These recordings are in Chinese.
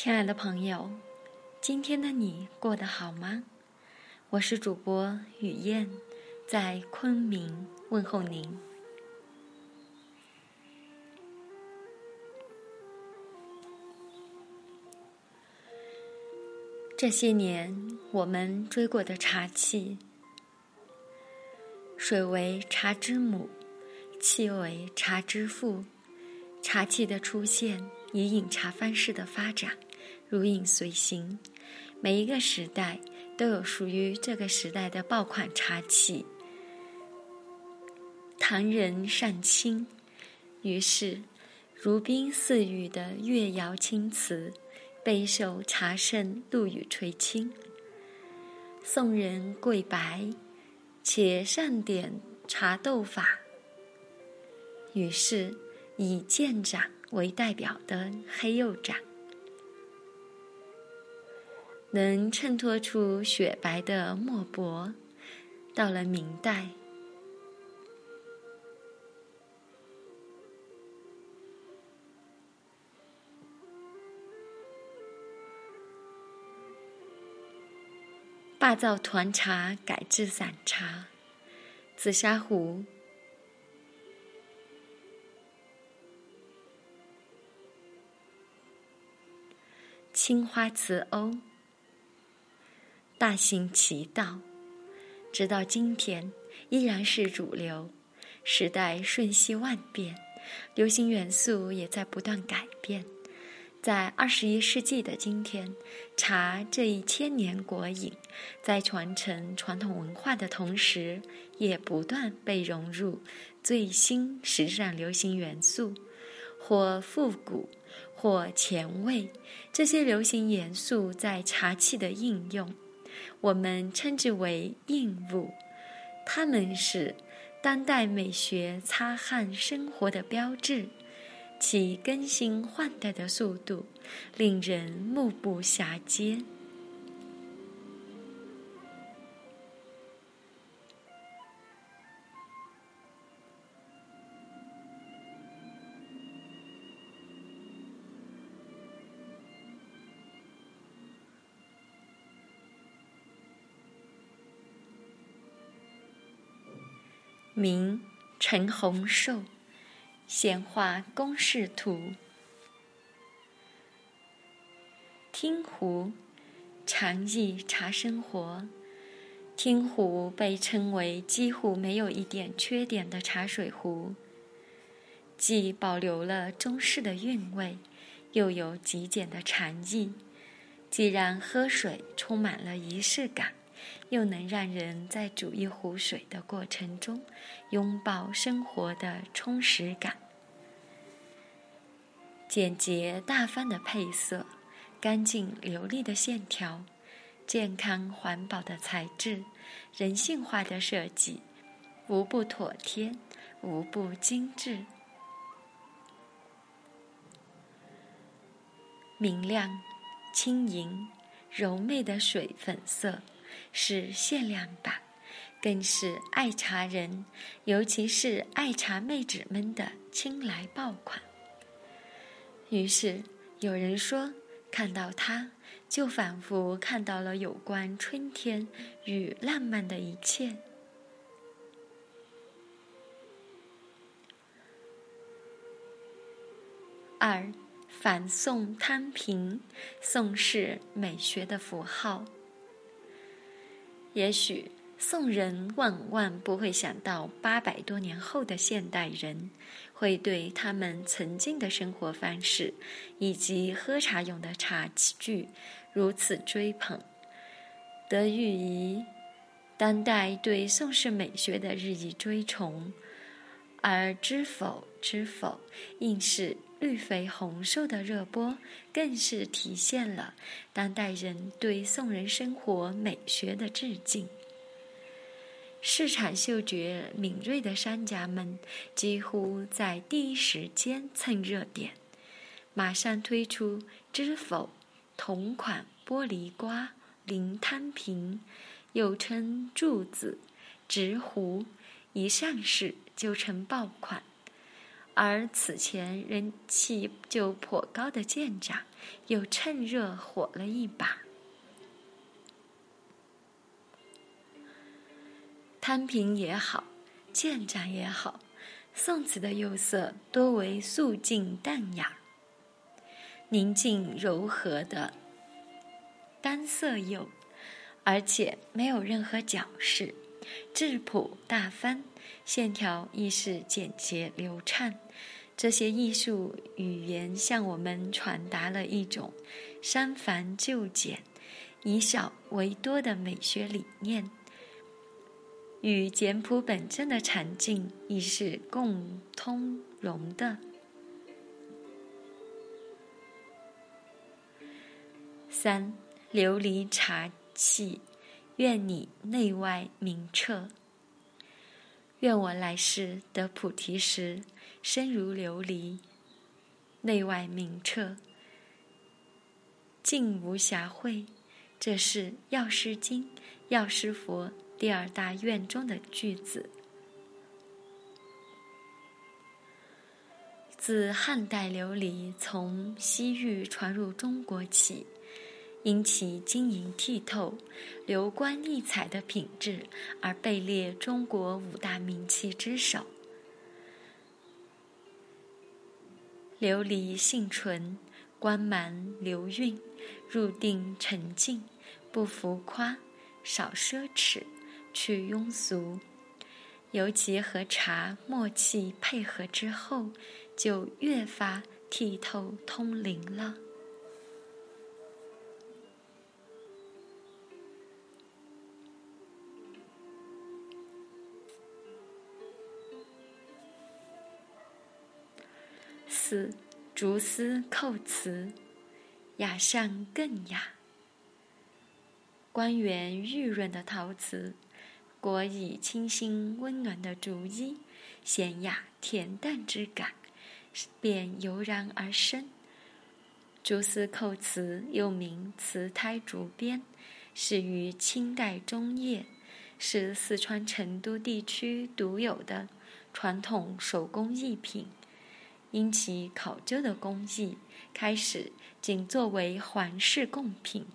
亲爱的朋友，今天的你过得好吗？我是主播雨燕，在昆明问候您。这些年我们追过的茶器，水为茶之母，气为茶之父。茶器的出现，以饮茶方式的发展，如影随形。每一个时代都有属于这个时代的爆款茶器。唐人善清，于是如冰似雨的越窑青瓷。备受茶圣陆羽垂青。宋人贵白，且善点茶斗法。于是以建盏为代表的黑釉盏，能衬托出雪白的墨帛。到了明代。霸造团茶改制散茶，紫砂壶、青花瓷瓯，大行其道，直到今天依然是主流。时代瞬息万变，流行元素也在不断改变。在二十一世纪的今天，茶这一千年国饮，在传承传统文化的同时，也不断被融入最新时尚流行元素，或复古，或前卫。这些流行元素在茶器的应用，我们称之为硬物。它们是当代美学擦汗生活的标志。其更新换代的速度令人目不暇接。名陈洪寿。显化公式图。听壶，常忆茶生活。听壶被称为几乎没有一点缺点的茶水壶，既保留了中式的韵味，又有极简的禅意，既让喝水充满了仪式感。又能让人在煮一壶水的过程中，拥抱生活的充实感。简洁大方的配色，干净流利的线条，健康环保的材质，人性化的设计，无不妥帖，无不精致。明亮、轻盈、柔媚的水粉色。是限量版，更是爱茶人，尤其是爱茶妹纸们的青睐爆款。于是有人说，看到它，就仿佛看到了有关春天与浪漫的一切。二，反宋摊平，宋是美学的符号。也许宋人万万不会想到，八百多年后的现代人会对他们曾经的生活方式以及喝茶用的茶具如此追捧，得益于当代对宋式美学的日益追崇。而知否知否，应是绿肥红瘦的热播，更是体现了当代人对宋人生活美学的致敬。市场嗅觉敏锐的商家们几乎在第一时间蹭热点，马上推出知否同款玻璃瓜临摊瓶，又称柱子、直壶，一上市就成爆款。而此前人气就颇高的舰长，又趁热火了一把。摊平也好，舰长也好，宋词的釉色多为素净淡雅、宁静柔和的单色釉，而且没有任何矫饰，质朴大方，线条亦是简洁流畅。这些艺术语言向我们传达了一种删繁就简、以少为多的美学理念，与简朴本真的禅境亦是共通融的。三，琉璃茶器，愿你内外明澈。愿我来世得菩提时，身如琉璃，内外明澈，净无瑕秽。这是《药师经》药师佛第二大愿中的句子。自汉代琉璃从西域传入中国起。因其晶莹剔透、流光溢彩的品质，而被列中国五大名器之首。琉璃性纯，光芒流韵，入定沉静，不浮夸，少奢侈，去庸俗。尤其和茶默契配合之后，就越发剔透通灵了。四竹丝扣瓷，雅上更雅。光源玉润的陶瓷，裹以清新温暖的竹衣，娴雅恬淡之感便油然而生。竹丝扣瓷又名瓷胎竹编，始于清代中叶，是四川成都地区独有的传统手工艺品。因其考究的工艺，开始仅作为环饰贡品。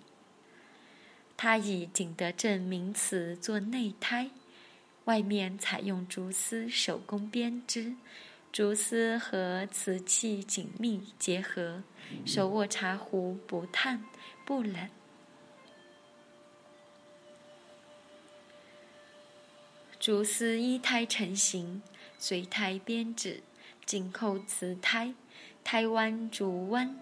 它以景德镇名瓷做内胎，外面采用竹丝手工编织，竹丝和瓷器紧密结合，手握茶壶不烫不冷。竹丝依胎成型，随胎编制。紧扣瓷胎，胎弯竹弯，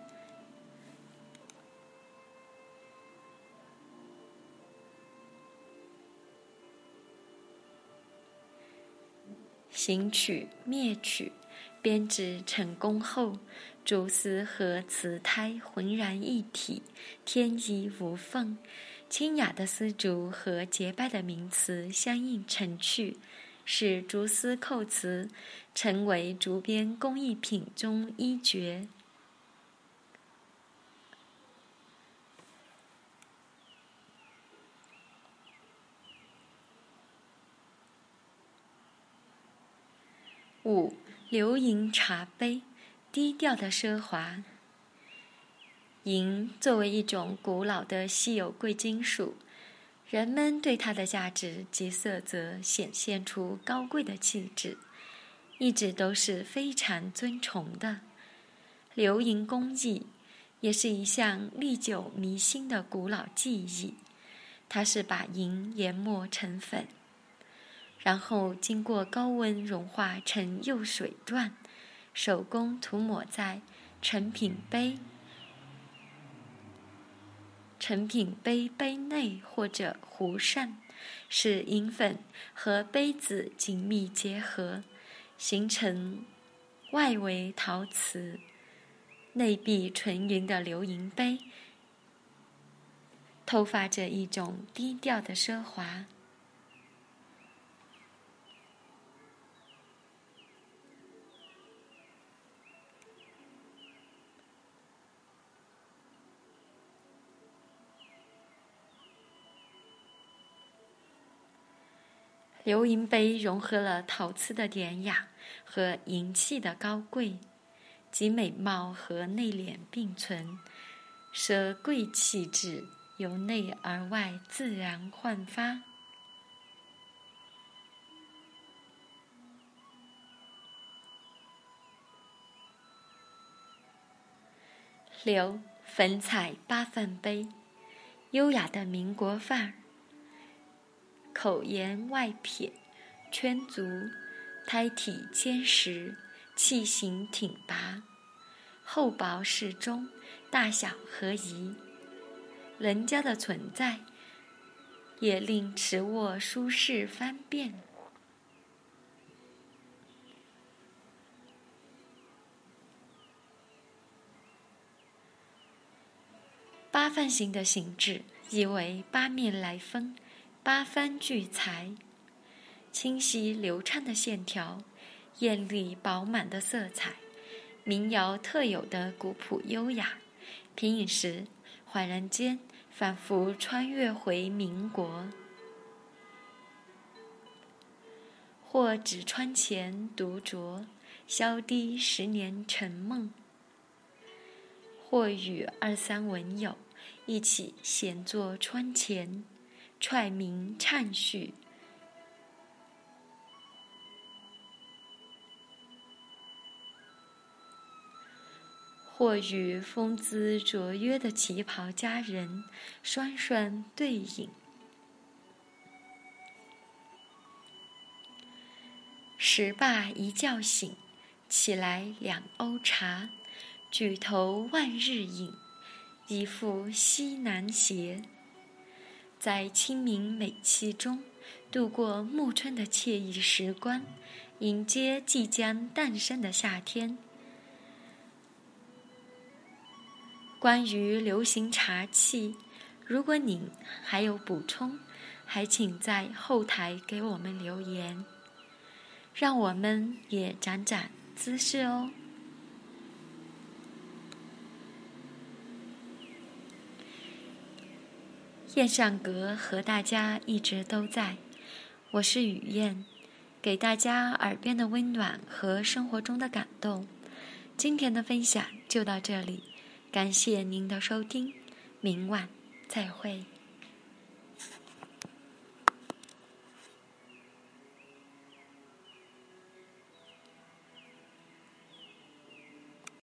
行曲灭曲，编织成功后，竹丝和瓷胎浑然一体，天衣无缝，清雅的丝竹和洁白的名词相映成趣。使竹丝扣瓷成为竹编工艺品中一绝。五流银茶杯，低调的奢华。银作为一种古老的稀有贵金属。人们对它的价值及色泽显现出高贵的气质，一直都是非常尊崇的。流银工艺也是一项历久弥新的古老技艺。它是把银研磨成粉，然后经过高温融化成釉水状，手工涂抹在成品杯。成品杯杯内或者壶扇，使银粉和杯子紧密结合，形成外围陶瓷、内壁纯银的流银杯，透发着一种低调的奢华。流银杯融合了陶瓷的典雅和银器的高贵，集美貌和内敛并存，奢贵气质由内而外自然焕发。六粉彩八分杯，优雅的民国范儿。口沿外撇，圈足，胎体坚实，器形挺拔，厚薄适中，大小合宜。人家的存在，也令持握舒适方便。八瓣形的形制，意为八面来风，八方聚财。清晰流畅的线条，艳丽饱满的色彩，民谣特有的古朴优雅，品饮时恍然间仿佛穿越回民国。或指窗前独酌，消低十年沉梦。或与二三文友一起闲坐窗前，揣茗畅叙；或与风姿卓约的旗袍佳人双双对饮。石罢一觉醒，起来两瓯茶。举头望日影，一副西南斜。在清明美气中度过暮春的惬意时光，迎接即将诞生的夏天。关于流行茶器，如果您还有补充，还请在后台给我们留言，让我们也长长姿势哦。燕上阁和大家一直都在，我是雨燕，给大家耳边的温暖和生活中的感动。今天的分享就到这里，感谢您的收听，明晚再会。